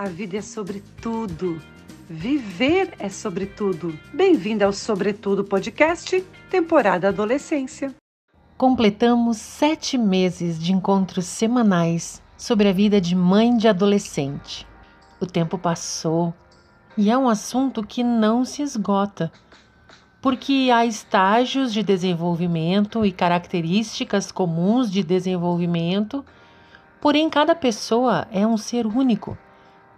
A vida é sobre tudo. Viver é sobre tudo. Bem-vinda ao Sobretudo Podcast, temporada Adolescência. Completamos sete meses de encontros semanais sobre a vida de mãe de adolescente. O tempo passou e é um assunto que não se esgota, porque há estágios de desenvolvimento e características comuns de desenvolvimento, porém cada pessoa é um ser único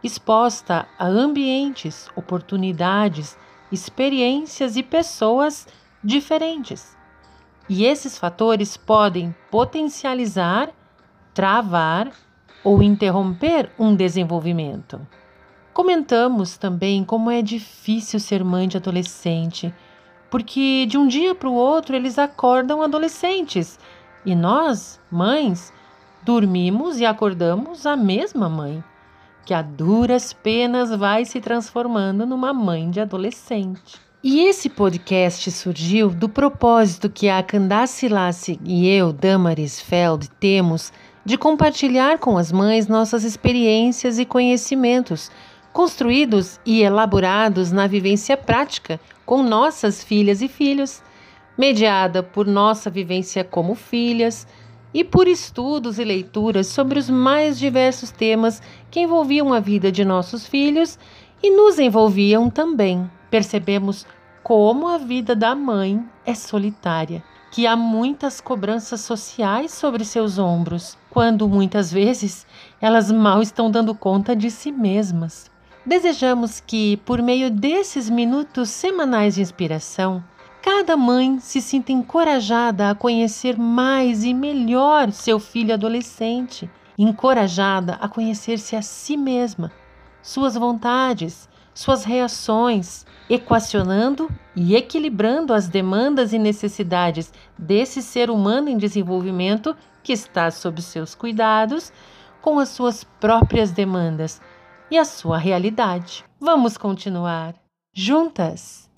exposta a ambientes, oportunidades, experiências e pessoas diferentes. E esses fatores podem potencializar, travar ou interromper um desenvolvimento. Comentamos também como é difícil ser mãe de adolescente, porque de um dia para o outro eles acordam adolescentes e nós, mães, dormimos e acordamos a mesma mãe que a duras penas vai se transformando numa mãe de adolescente. E esse podcast surgiu do propósito que a Candace Lassi e eu, Damaris Feld, temos de compartilhar com as mães nossas experiências e conhecimentos, construídos e elaborados na vivência prática com nossas filhas e filhos, mediada por nossa vivência como filhas, e por estudos e leituras sobre os mais diversos temas que envolviam a vida de nossos filhos e nos envolviam também. Percebemos como a vida da mãe é solitária, que há muitas cobranças sociais sobre seus ombros, quando muitas vezes elas mal estão dando conta de si mesmas. Desejamos que, por meio desses minutos semanais de inspiração, cada mãe se sinta encorajada a conhecer mais e melhor seu filho adolescente, encorajada a conhecer-se a si mesma, suas vontades, suas reações, equacionando e equilibrando as demandas e necessidades desse ser humano em desenvolvimento que está sob seus cuidados, com as suas próprias demandas e a sua realidade. Vamos continuar juntas!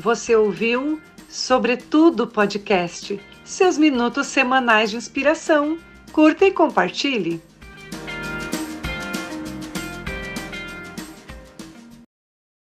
Você ouviu Sobretudo Podcast, seus minutos semanais de inspiração. Curta e compartilhe.